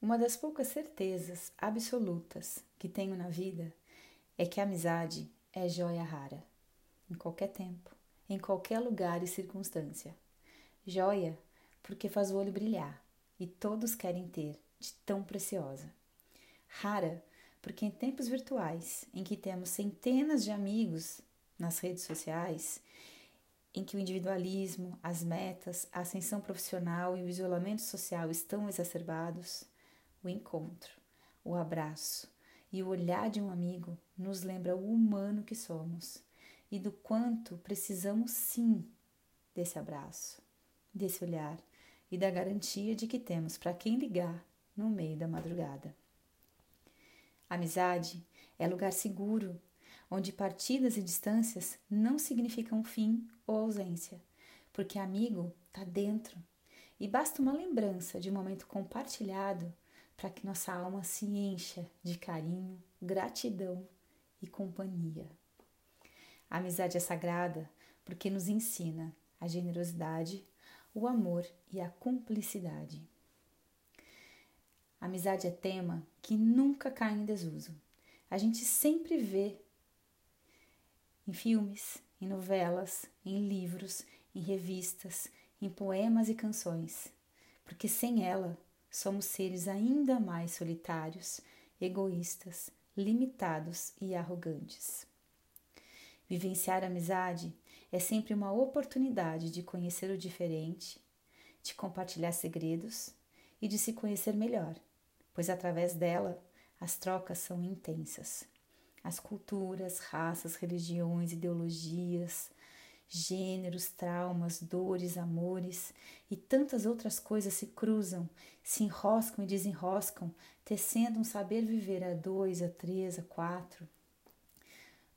Uma das poucas certezas absolutas que tenho na vida é que a amizade é joia rara, em qualquer tempo, em qualquer lugar e circunstância. Joia porque faz o olho brilhar e todos querem ter de tão preciosa. Rara porque em tempos virtuais, em que temos centenas de amigos nas redes sociais, em que o individualismo, as metas, a ascensão profissional e o isolamento social estão exacerbados, o encontro, o abraço e o olhar de um amigo nos lembra o humano que somos e do quanto precisamos sim desse abraço, desse olhar e da garantia de que temos para quem ligar no meio da madrugada. Amizade é lugar seguro, onde partidas e distâncias não significam fim ou ausência, porque amigo está dentro e basta uma lembrança de um momento compartilhado para que nossa alma se encha de carinho, gratidão e companhia. A amizade é sagrada porque nos ensina a generosidade, o amor e a cumplicidade. A amizade é tema que nunca cai em desuso. A gente sempre vê em filmes, em novelas, em livros, em revistas, em poemas e canções, porque sem ela somos seres ainda mais solitários, egoístas, limitados e arrogantes. Vivenciar amizade é sempre uma oportunidade de conhecer o diferente, de compartilhar segredos e de se conhecer melhor, pois através dela as trocas são intensas. As culturas, raças, religiões, ideologias, Gêneros, traumas, dores, amores e tantas outras coisas se cruzam, se enroscam e desenroscam, tecendo um saber viver a dois, a três, a quatro.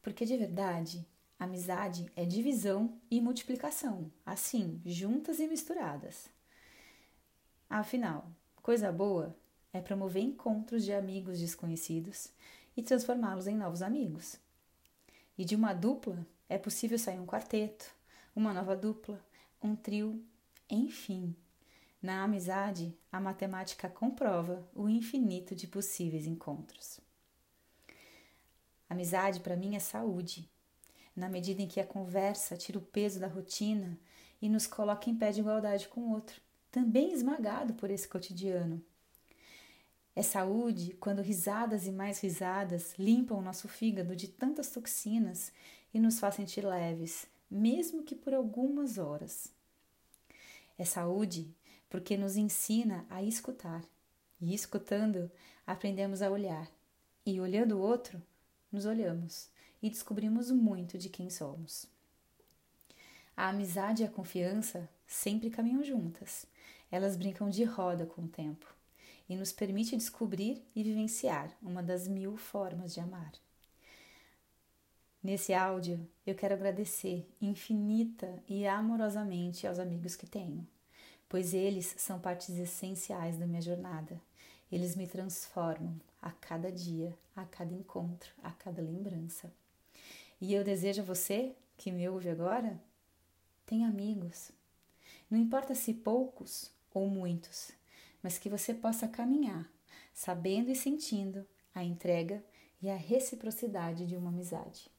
Porque de verdade, amizade é divisão e multiplicação, assim, juntas e misturadas. Afinal, coisa boa é promover encontros de amigos desconhecidos e transformá-los em novos amigos. E de uma dupla é possível sair um quarteto, uma nova dupla, um trio, enfim. Na amizade, a matemática comprova o infinito de possíveis encontros. Amizade para mim é saúde, na medida em que a conversa tira o peso da rotina e nos coloca em pé de igualdade com o outro, também esmagado por esse cotidiano. É saúde quando risadas e mais risadas limpam o nosso fígado de tantas toxinas e nos faz sentir leves, mesmo que por algumas horas. É saúde porque nos ensina a escutar, e escutando, aprendemos a olhar, e olhando o outro, nos olhamos e descobrimos muito de quem somos. A amizade e a confiança sempre caminham juntas. Elas brincam de roda com o tempo e nos permite descobrir e vivenciar uma das mil formas de amar. Nesse áudio, eu quero agradecer infinita e amorosamente aos amigos que tenho, pois eles são partes essenciais da minha jornada. Eles me transformam a cada dia, a cada encontro, a cada lembrança. E eu desejo a você, que me ouve agora, tenha amigos. Não importa se poucos ou muitos, mas que você possa caminhar, sabendo e sentindo a entrega e a reciprocidade de uma amizade.